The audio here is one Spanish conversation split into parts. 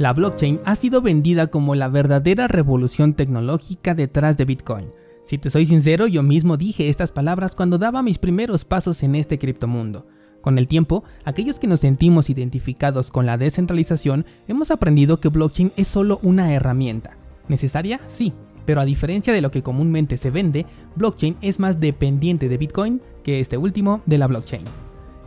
La blockchain ha sido vendida como la verdadera revolución tecnológica detrás de Bitcoin. Si te soy sincero, yo mismo dije estas palabras cuando daba mis primeros pasos en este criptomundo. Con el tiempo, aquellos que nos sentimos identificados con la descentralización hemos aprendido que blockchain es solo una herramienta. ¿Necesaria? Sí, pero a diferencia de lo que comúnmente se vende, blockchain es más dependiente de Bitcoin que este último de la blockchain.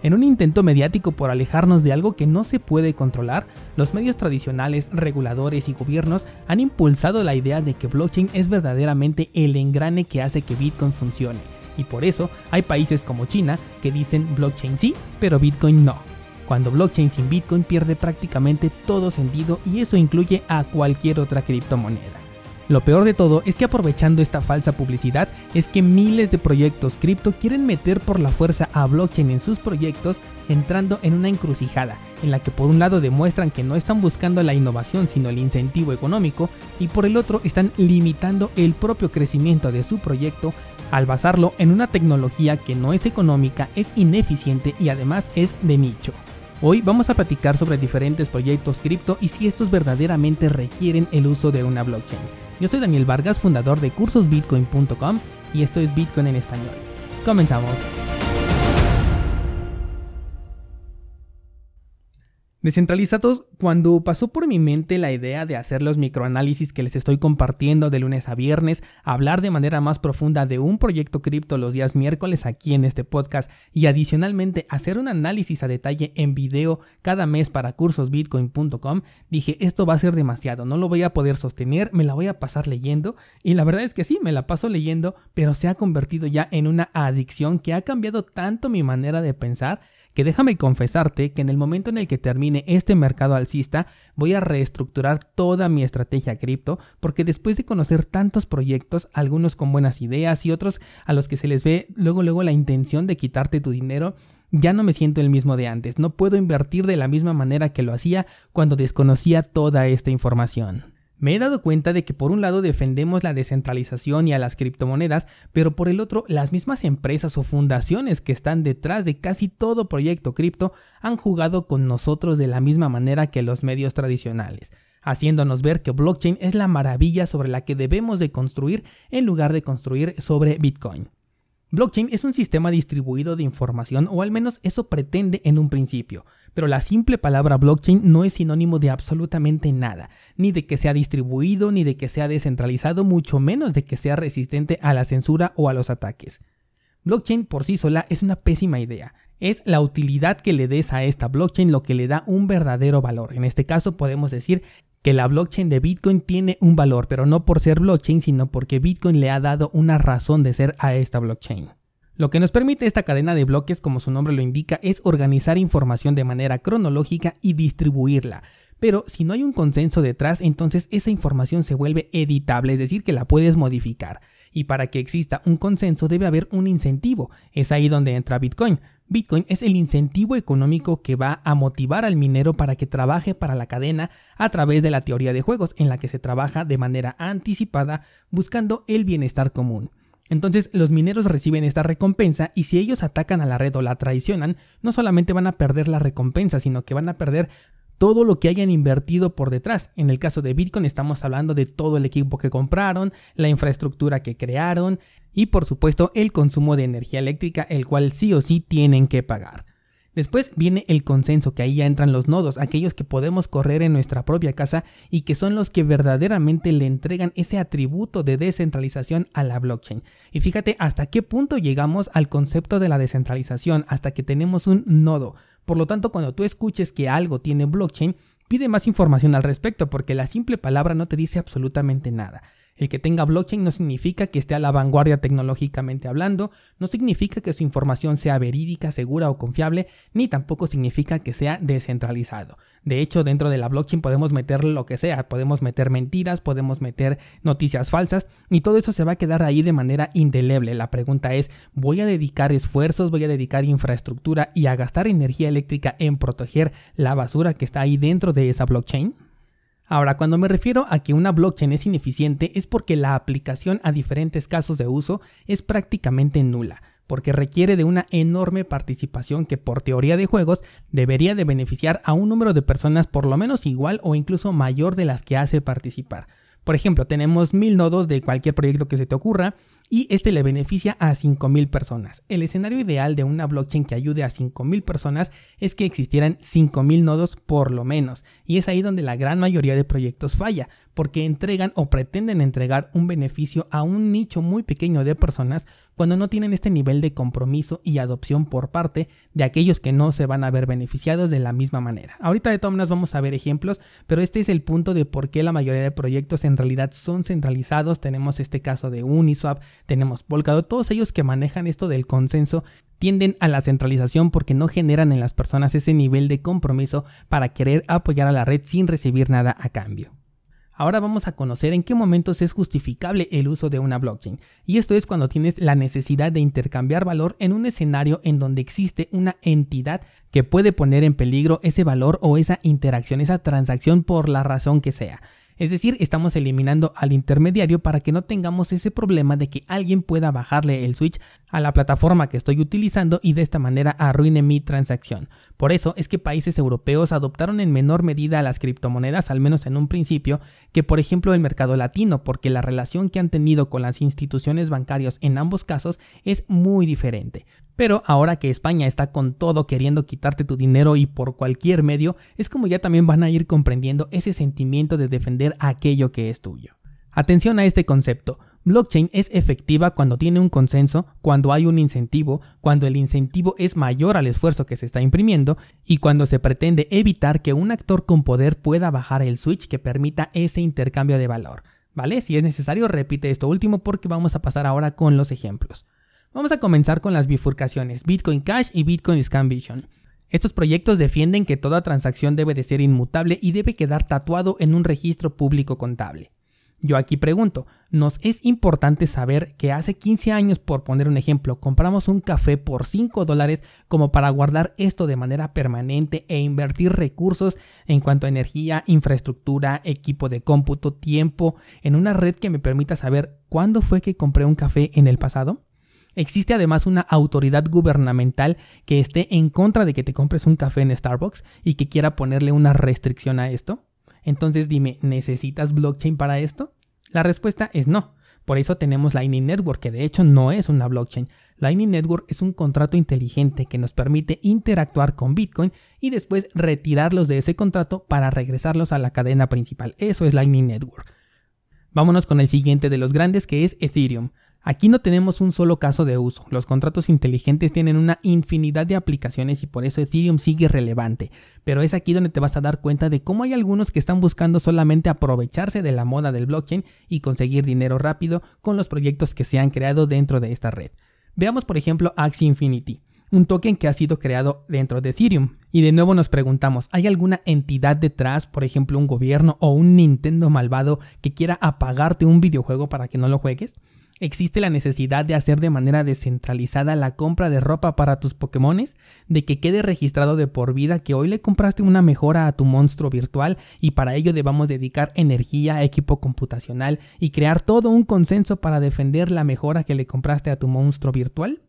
En un intento mediático por alejarnos de algo que no se puede controlar, los medios tradicionales, reguladores y gobiernos han impulsado la idea de que blockchain es verdaderamente el engrane que hace que Bitcoin funcione. Y por eso hay países como China que dicen blockchain sí, pero Bitcoin no. Cuando blockchain sin Bitcoin pierde prácticamente todo sentido y eso incluye a cualquier otra criptomoneda. Lo peor de todo es que aprovechando esta falsa publicidad es que miles de proyectos cripto quieren meter por la fuerza a blockchain en sus proyectos entrando en una encrucijada en la que por un lado demuestran que no están buscando la innovación sino el incentivo económico y por el otro están limitando el propio crecimiento de su proyecto al basarlo en una tecnología que no es económica, es ineficiente y además es de nicho. Hoy vamos a platicar sobre diferentes proyectos cripto y si estos verdaderamente requieren el uso de una blockchain. Yo soy Daniel Vargas, fundador de cursosbitcoin.com y esto es Bitcoin en español. Comenzamos. Descentralizados, cuando pasó por mi mente la idea de hacer los microanálisis que les estoy compartiendo de lunes a viernes, hablar de manera más profunda de un proyecto cripto los días miércoles aquí en este podcast y adicionalmente hacer un análisis a detalle en video cada mes para cursosbitcoin.com, dije esto va a ser demasiado, no lo voy a poder sostener, me la voy a pasar leyendo y la verdad es que sí, me la paso leyendo, pero se ha convertido ya en una adicción que ha cambiado tanto mi manera de pensar que déjame confesarte que en el momento en el que termine este mercado alcista voy a reestructurar toda mi estrategia cripto porque después de conocer tantos proyectos, algunos con buenas ideas y otros a los que se les ve luego luego la intención de quitarte tu dinero, ya no me siento el mismo de antes, no puedo invertir de la misma manera que lo hacía cuando desconocía toda esta información. Me he dado cuenta de que por un lado defendemos la descentralización y a las criptomonedas, pero por el otro las mismas empresas o fundaciones que están detrás de casi todo proyecto cripto han jugado con nosotros de la misma manera que los medios tradicionales, haciéndonos ver que blockchain es la maravilla sobre la que debemos de construir en lugar de construir sobre Bitcoin. Blockchain es un sistema distribuido de información, o al menos eso pretende en un principio, pero la simple palabra blockchain no es sinónimo de absolutamente nada, ni de que sea distribuido, ni de que sea descentralizado, mucho menos de que sea resistente a la censura o a los ataques. Blockchain por sí sola es una pésima idea. Es la utilidad que le des a esta blockchain lo que le da un verdadero valor. En este caso podemos decir que la blockchain de Bitcoin tiene un valor, pero no por ser blockchain, sino porque Bitcoin le ha dado una razón de ser a esta blockchain. Lo que nos permite esta cadena de bloques, como su nombre lo indica, es organizar información de manera cronológica y distribuirla. Pero si no hay un consenso detrás, entonces esa información se vuelve editable, es decir, que la puedes modificar. Y para que exista un consenso debe haber un incentivo. Es ahí donde entra Bitcoin. Bitcoin es el incentivo económico que va a motivar al minero para que trabaje para la cadena a través de la teoría de juegos, en la que se trabaja de manera anticipada buscando el bienestar común. Entonces los mineros reciben esta recompensa y si ellos atacan a la red o la traicionan, no solamente van a perder la recompensa, sino que van a perder todo lo que hayan invertido por detrás. En el caso de Bitcoin estamos hablando de todo el equipo que compraron, la infraestructura que crearon, y por supuesto el consumo de energía eléctrica, el cual sí o sí tienen que pagar. Después viene el consenso, que ahí ya entran los nodos, aquellos que podemos correr en nuestra propia casa y que son los que verdaderamente le entregan ese atributo de descentralización a la blockchain. Y fíjate hasta qué punto llegamos al concepto de la descentralización, hasta que tenemos un nodo. Por lo tanto, cuando tú escuches que algo tiene blockchain, pide más información al respecto, porque la simple palabra no te dice absolutamente nada. El que tenga blockchain no significa que esté a la vanguardia tecnológicamente hablando, no significa que su información sea verídica, segura o confiable, ni tampoco significa que sea descentralizado. De hecho, dentro de la blockchain podemos meter lo que sea, podemos meter mentiras, podemos meter noticias falsas y todo eso se va a quedar ahí de manera indeleble. La pregunta es, ¿voy a dedicar esfuerzos, voy a dedicar infraestructura y a gastar energía eléctrica en proteger la basura que está ahí dentro de esa blockchain? Ahora, cuando me refiero a que una blockchain es ineficiente es porque la aplicación a diferentes casos de uso es prácticamente nula. porque requiere de una enorme participación que por teoría de juegos debería de beneficiar a un número de personas por lo menos igual o incluso mayor de las que hace participar. Por ejemplo, tenemos mil nodos de cualquier proyecto que se te ocurra y este le beneficia a 5.000 personas. El escenario ideal de una blockchain que ayude a 5.000 personas es que existieran 5.000 nodos por lo menos, y es ahí donde la gran mayoría de proyectos falla, porque entregan o pretenden entregar un beneficio a un nicho muy pequeño de personas cuando no tienen este nivel de compromiso y adopción por parte de aquellos que no se van a ver beneficiados de la misma manera. Ahorita de todas maneras vamos a ver ejemplos, pero este es el punto de por qué la mayoría de proyectos en realidad son centralizados. Tenemos este caso de Uniswap, tenemos Polkadot, todos ellos que manejan esto del consenso tienden a la centralización porque no generan en las personas ese nivel de compromiso para querer apoyar a la red sin recibir nada a cambio. Ahora vamos a conocer en qué momentos es justificable el uso de una blockchain. Y esto es cuando tienes la necesidad de intercambiar valor en un escenario en donde existe una entidad que puede poner en peligro ese valor o esa interacción, esa transacción por la razón que sea. Es decir, estamos eliminando al intermediario para que no tengamos ese problema de que alguien pueda bajarle el switch a la plataforma que estoy utilizando y de esta manera arruine mi transacción. Por eso es que países europeos adoptaron en menor medida las criptomonedas, al menos en un principio, que por ejemplo el mercado latino, porque la relación que han tenido con las instituciones bancarias en ambos casos es muy diferente. Pero ahora que España está con todo queriendo quitarte tu dinero y por cualquier medio, es como ya también van a ir comprendiendo ese sentimiento de defender aquello que es tuyo. Atención a este concepto. Blockchain es efectiva cuando tiene un consenso, cuando hay un incentivo, cuando el incentivo es mayor al esfuerzo que se está imprimiendo y cuando se pretende evitar que un actor con poder pueda bajar el switch que permita ese intercambio de valor. ¿Vale? Si es necesario, repite esto último porque vamos a pasar ahora con los ejemplos. Vamos a comenzar con las bifurcaciones, Bitcoin Cash y Bitcoin Scam Vision. Estos proyectos defienden que toda transacción debe de ser inmutable y debe quedar tatuado en un registro público contable. Yo aquí pregunto, ¿nos es importante saber que hace 15 años, por poner un ejemplo, compramos un café por 5 dólares como para guardar esto de manera permanente e invertir recursos en cuanto a energía, infraestructura, equipo de cómputo, tiempo, en una red que me permita saber cuándo fue que compré un café en el pasado? Existe además una autoridad gubernamental que esté en contra de que te compres un café en Starbucks y que quiera ponerle una restricción a esto. Entonces dime, ¿necesitas blockchain para esto? La respuesta es no. Por eso tenemos Lightning Network, que de hecho no es una blockchain. Lightning Network es un contrato inteligente que nos permite interactuar con Bitcoin y después retirarlos de ese contrato para regresarlos a la cadena principal. Eso es Lightning Network. Vámonos con el siguiente de los grandes que es Ethereum. Aquí no tenemos un solo caso de uso. Los contratos inteligentes tienen una infinidad de aplicaciones y por eso Ethereum sigue relevante. Pero es aquí donde te vas a dar cuenta de cómo hay algunos que están buscando solamente aprovecharse de la moda del blockchain y conseguir dinero rápido con los proyectos que se han creado dentro de esta red. Veamos por ejemplo Axie Infinity un token que ha sido creado dentro de Ethereum. Y de nuevo nos preguntamos, ¿hay alguna entidad detrás, por ejemplo un gobierno o un Nintendo malvado que quiera apagarte un videojuego para que no lo juegues? ¿Existe la necesidad de hacer de manera descentralizada la compra de ropa para tus Pokémones? ¿De que quede registrado de por vida que hoy le compraste una mejora a tu monstruo virtual y para ello debamos dedicar energía, equipo computacional y crear todo un consenso para defender la mejora que le compraste a tu monstruo virtual?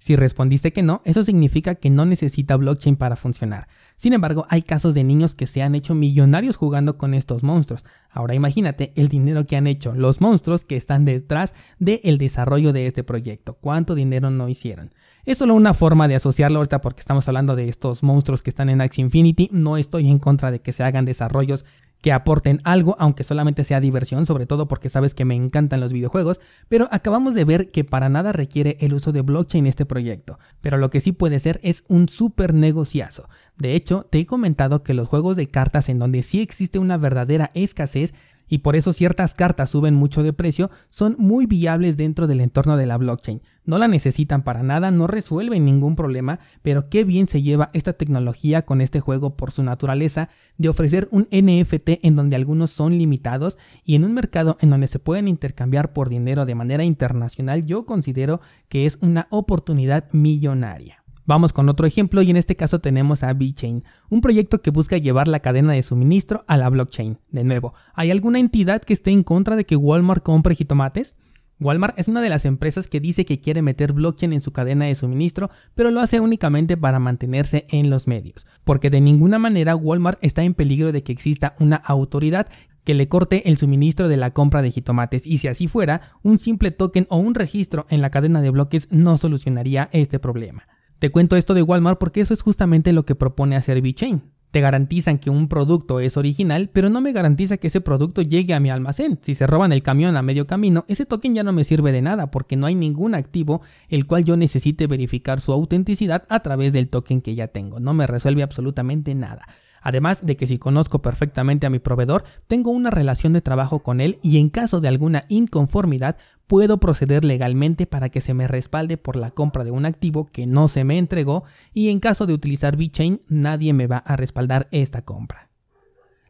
Si respondiste que no, eso significa que no necesita blockchain para funcionar. Sin embargo, hay casos de niños que se han hecho millonarios jugando con estos monstruos. Ahora imagínate el dinero que han hecho los monstruos que están detrás del desarrollo de este proyecto. ¿Cuánto dinero no hicieron? Es solo una forma de asociarlo ahorita porque estamos hablando de estos monstruos que están en Axie Infinity. No estoy en contra de que se hagan desarrollos que aporten algo, aunque solamente sea diversión, sobre todo porque sabes que me encantan los videojuegos, pero acabamos de ver que para nada requiere el uso de blockchain este proyecto, pero lo que sí puede ser es un super negociazo. De hecho, te he comentado que los juegos de cartas en donde sí existe una verdadera escasez y por eso ciertas cartas suben mucho de precio, son muy viables dentro del entorno de la blockchain. No la necesitan para nada, no resuelven ningún problema, pero qué bien se lleva esta tecnología con este juego por su naturaleza de ofrecer un NFT en donde algunos son limitados y en un mercado en donde se pueden intercambiar por dinero de manera internacional, yo considero que es una oportunidad millonaria. Vamos con otro ejemplo y en este caso tenemos a VeChain, un proyecto que busca llevar la cadena de suministro a la blockchain. De nuevo, ¿hay alguna entidad que esté en contra de que Walmart compre jitomates? Walmart es una de las empresas que dice que quiere meter blockchain en su cadena de suministro, pero lo hace únicamente para mantenerse en los medios, porque de ninguna manera Walmart está en peligro de que exista una autoridad que le corte el suministro de la compra de jitomates y si así fuera, un simple token o un registro en la cadena de bloques no solucionaría este problema. Te cuento esto de Walmart porque eso es justamente lo que propone hacer VeChain. Te garantizan que un producto es original, pero no me garantiza que ese producto llegue a mi almacén. Si se roban el camión a medio camino, ese token ya no me sirve de nada porque no hay ningún activo el cual yo necesite verificar su autenticidad a través del token que ya tengo. No me resuelve absolutamente nada. Además de que si conozco perfectamente a mi proveedor, tengo una relación de trabajo con él y en caso de alguna inconformidad puedo proceder legalmente para que se me respalde por la compra de un activo que no se me entregó y en caso de utilizar VeChain nadie me va a respaldar esta compra.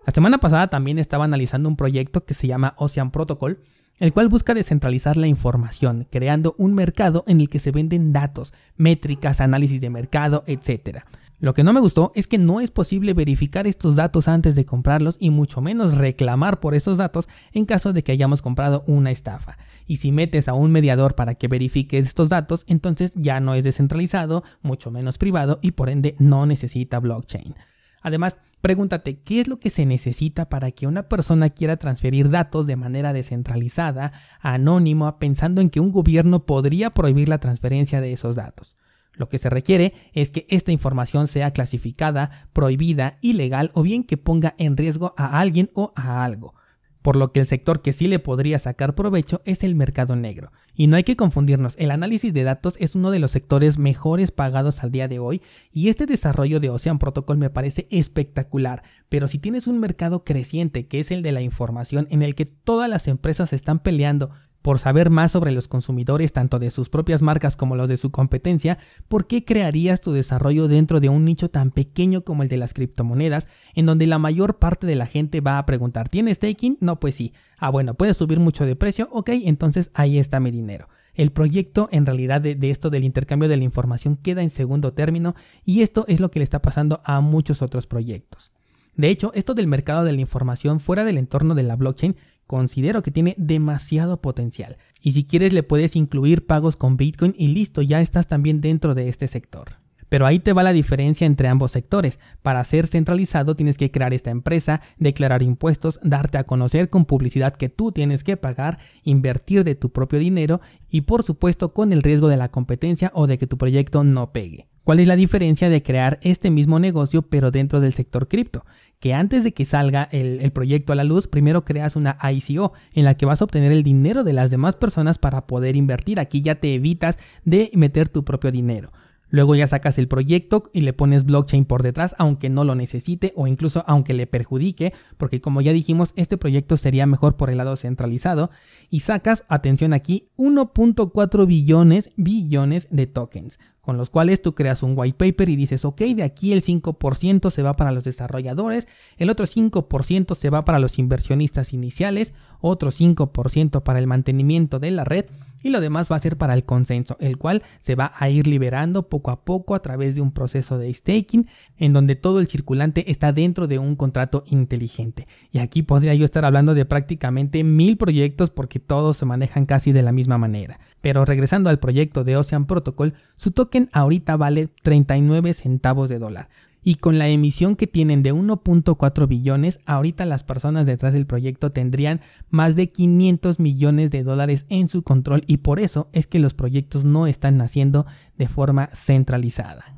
La semana pasada también estaba analizando un proyecto que se llama Ocean Protocol, el cual busca descentralizar la información, creando un mercado en el que se venden datos, métricas, análisis de mercado, etc. Lo que no me gustó es que no es posible verificar estos datos antes de comprarlos y mucho menos reclamar por esos datos en caso de que hayamos comprado una estafa. Y si metes a un mediador para que verifique estos datos, entonces ya no es descentralizado, mucho menos privado y por ende no necesita blockchain. Además, pregúntate qué es lo que se necesita para que una persona quiera transferir datos de manera descentralizada, anónima, pensando en que un gobierno podría prohibir la transferencia de esos datos. Lo que se requiere es que esta información sea clasificada, prohibida, ilegal o bien que ponga en riesgo a alguien o a algo por lo que el sector que sí le podría sacar provecho es el mercado negro. Y no hay que confundirnos, el análisis de datos es uno de los sectores mejores pagados al día de hoy y este desarrollo de Ocean Protocol me parece espectacular, pero si tienes un mercado creciente que es el de la información en el que todas las empresas están peleando por saber más sobre los consumidores tanto de sus propias marcas como los de su competencia, ¿por qué crearías tu desarrollo dentro de un nicho tan pequeño como el de las criptomonedas, en donde la mayor parte de la gente va a preguntar, ¿tienes staking? No, pues sí. Ah, bueno, puede subir mucho de precio, ok, entonces ahí está mi dinero. El proyecto en realidad de, de, esto del intercambio de la información queda en segundo término y esto es lo que le está pasando a muchos otros proyectos. De hecho, esto del mercado de la información fuera del entorno de la blockchain considero que tiene demasiado potencial. Y si quieres le puedes incluir pagos con Bitcoin y listo, ya estás también dentro de este sector. Pero ahí te va la diferencia entre ambos sectores. Para ser centralizado tienes que crear esta empresa, declarar impuestos, darte a conocer con publicidad que tú tienes que pagar, invertir de tu propio dinero y por supuesto con el riesgo de la competencia o de que tu proyecto no pegue. ¿Cuál es la diferencia de crear este mismo negocio pero dentro del sector cripto? Que antes de que salga el, proyecto a la luz, primero creas una ICO en la que vas a obtener el dinero de las demás personas para poder invertir. Aquí ya te evitas de meter tu propio dinero. Luego ya sacas el proyecto y le pones blockchain por detrás, aunque no lo necesite o incluso aunque le perjudique, porque como ya dijimos, este proyecto sería mejor por el lado centralizado. Y sacas, atención aquí, 1.4 billones, billones de tokens con los cuales tú creas un white paper y dices, ok, de aquí el 5% se va para los desarrolladores, el otro 5% se va para los inversionistas iniciales, otro 5% para el mantenimiento de la red y lo demás va a ser para el consenso, el cual se va a ir liberando poco a poco a través de un proceso de staking en donde todo el circulante está dentro de un contrato inteligente. Y aquí podría yo estar hablando de prácticamente mil proyectos porque todos se manejan casi de la misma manera. Pero regresando al proyecto de Ocean Protocol, su token ahorita vale 39 centavos de dólar, y con la emisión que tienen de 1.4 billones, ahorita las personas detrás del proyecto tendrían más de 500 millones de dólares en su control y por eso es que los proyectos no están naciendo de forma centralizada.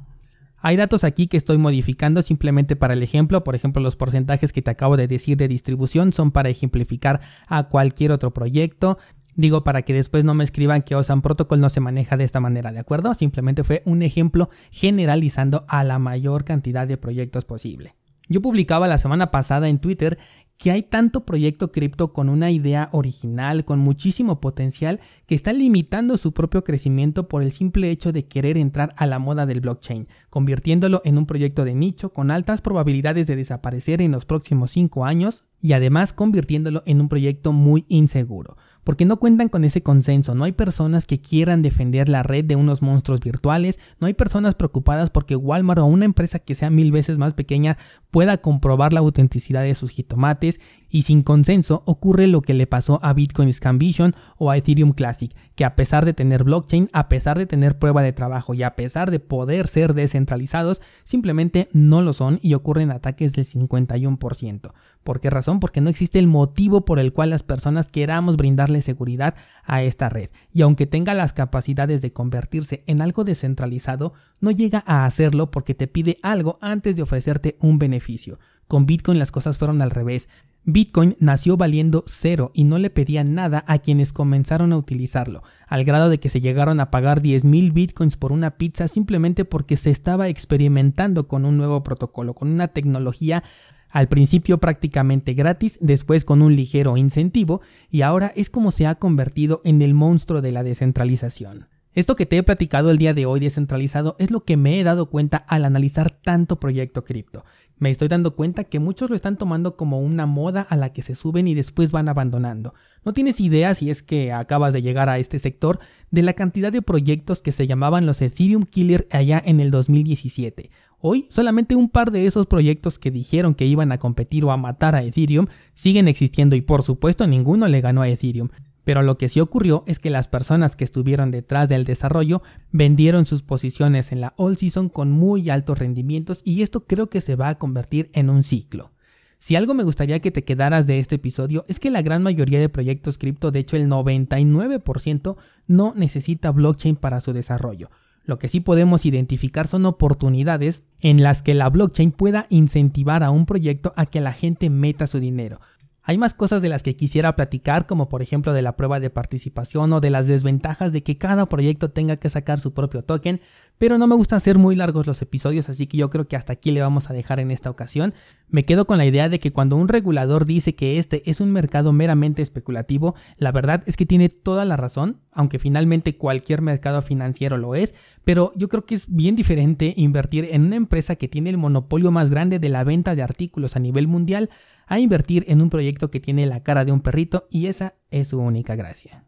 Hay datos aquí que estoy modificando simplemente para el ejemplo, por ejemplo los porcentajes que te acabo de decir de distribución son para ejemplificar a cualquier otro proyecto, Digo para que después no me escriban que OSAN Protocol no se maneja de esta manera, ¿de acuerdo? Simplemente fue un ejemplo generalizando a la mayor cantidad de proyectos posible. Yo publicaba la semana pasada en Twitter que hay tanto proyecto cripto con una idea original, con muchísimo potencial, que está limitando su propio crecimiento por el simple hecho de querer entrar a la moda del blockchain, convirtiéndolo en un proyecto de nicho con altas probabilidades de desaparecer en los próximos 5 años y además convirtiéndolo en un proyecto muy inseguro. Porque no cuentan con ese consenso, no hay personas que quieran defender la red de unos monstruos virtuales, no hay personas preocupadas porque Walmart o una empresa que sea mil veces más pequeña pueda comprobar la autenticidad de sus jitomates y sin consenso ocurre lo que le pasó a Bitcoin Vision o a Ethereum Classic, que a pesar de tener blockchain, a pesar de tener prueba de trabajo y a pesar de poder ser descentralizados, simplemente no lo son y ocurren ataques del 51%. ¿Por qué razón? Porque no existe el motivo por el cual las personas queramos brindarle seguridad a esta red. Y aunque tenga las capacidades de convertirse en algo descentralizado, no llega a hacerlo porque te pide algo antes de ofrecerte un beneficio. Con Bitcoin las cosas fueron al revés. Bitcoin nació valiendo cero y no le pedía nada a quienes comenzaron a utilizarlo, al grado de que se llegaron a pagar 10.000 bitcoins por una pizza simplemente porque se estaba experimentando con un nuevo protocolo, con una tecnología al principio prácticamente gratis, después con un ligero incentivo, y ahora es como se ha convertido en el monstruo de la descentralización. Esto que te he platicado el día de hoy descentralizado es lo que me he dado cuenta al analizar tanto proyecto cripto. Me estoy dando cuenta que muchos lo están tomando como una moda a la que se suben y después van abandonando. No tienes idea si es que acabas de llegar a este sector de la cantidad de proyectos que se llamaban los Ethereum Killer allá en el 2017. Hoy solamente un par de esos proyectos que dijeron que iban a competir o a matar a Ethereum siguen existiendo y por supuesto ninguno le ganó a Ethereum. Pero lo que sí ocurrió es que las personas que estuvieron detrás del desarrollo vendieron sus posiciones en la all season con muy altos rendimientos y esto creo que se va a convertir en un ciclo. Si algo me gustaría que te quedaras de este episodio es que la gran mayoría de proyectos cripto, de hecho el 99%, no necesita blockchain para su desarrollo. Lo que sí podemos identificar son oportunidades en las que la blockchain pueda incentivar a un proyecto a que la gente meta su dinero. Hay más cosas de las que quisiera platicar, como por ejemplo de la prueba de participación o de las desventajas de que cada proyecto tenga que sacar su propio token, pero no me gusta hacer muy largos los episodios, así que yo creo que hasta aquí le vamos a dejar en esta ocasión. Me quedo con la idea de que cuando un regulador dice que este es un mercado meramente especulativo, la verdad es que tiene toda la razón, aunque finalmente cualquier mercado financiero lo es, pero yo creo que es bien diferente invertir en una empresa que tiene el monopolio más grande de la venta de artículos a nivel mundial a invertir en un proyecto que tiene la cara de un perrito y esa es su única gracia.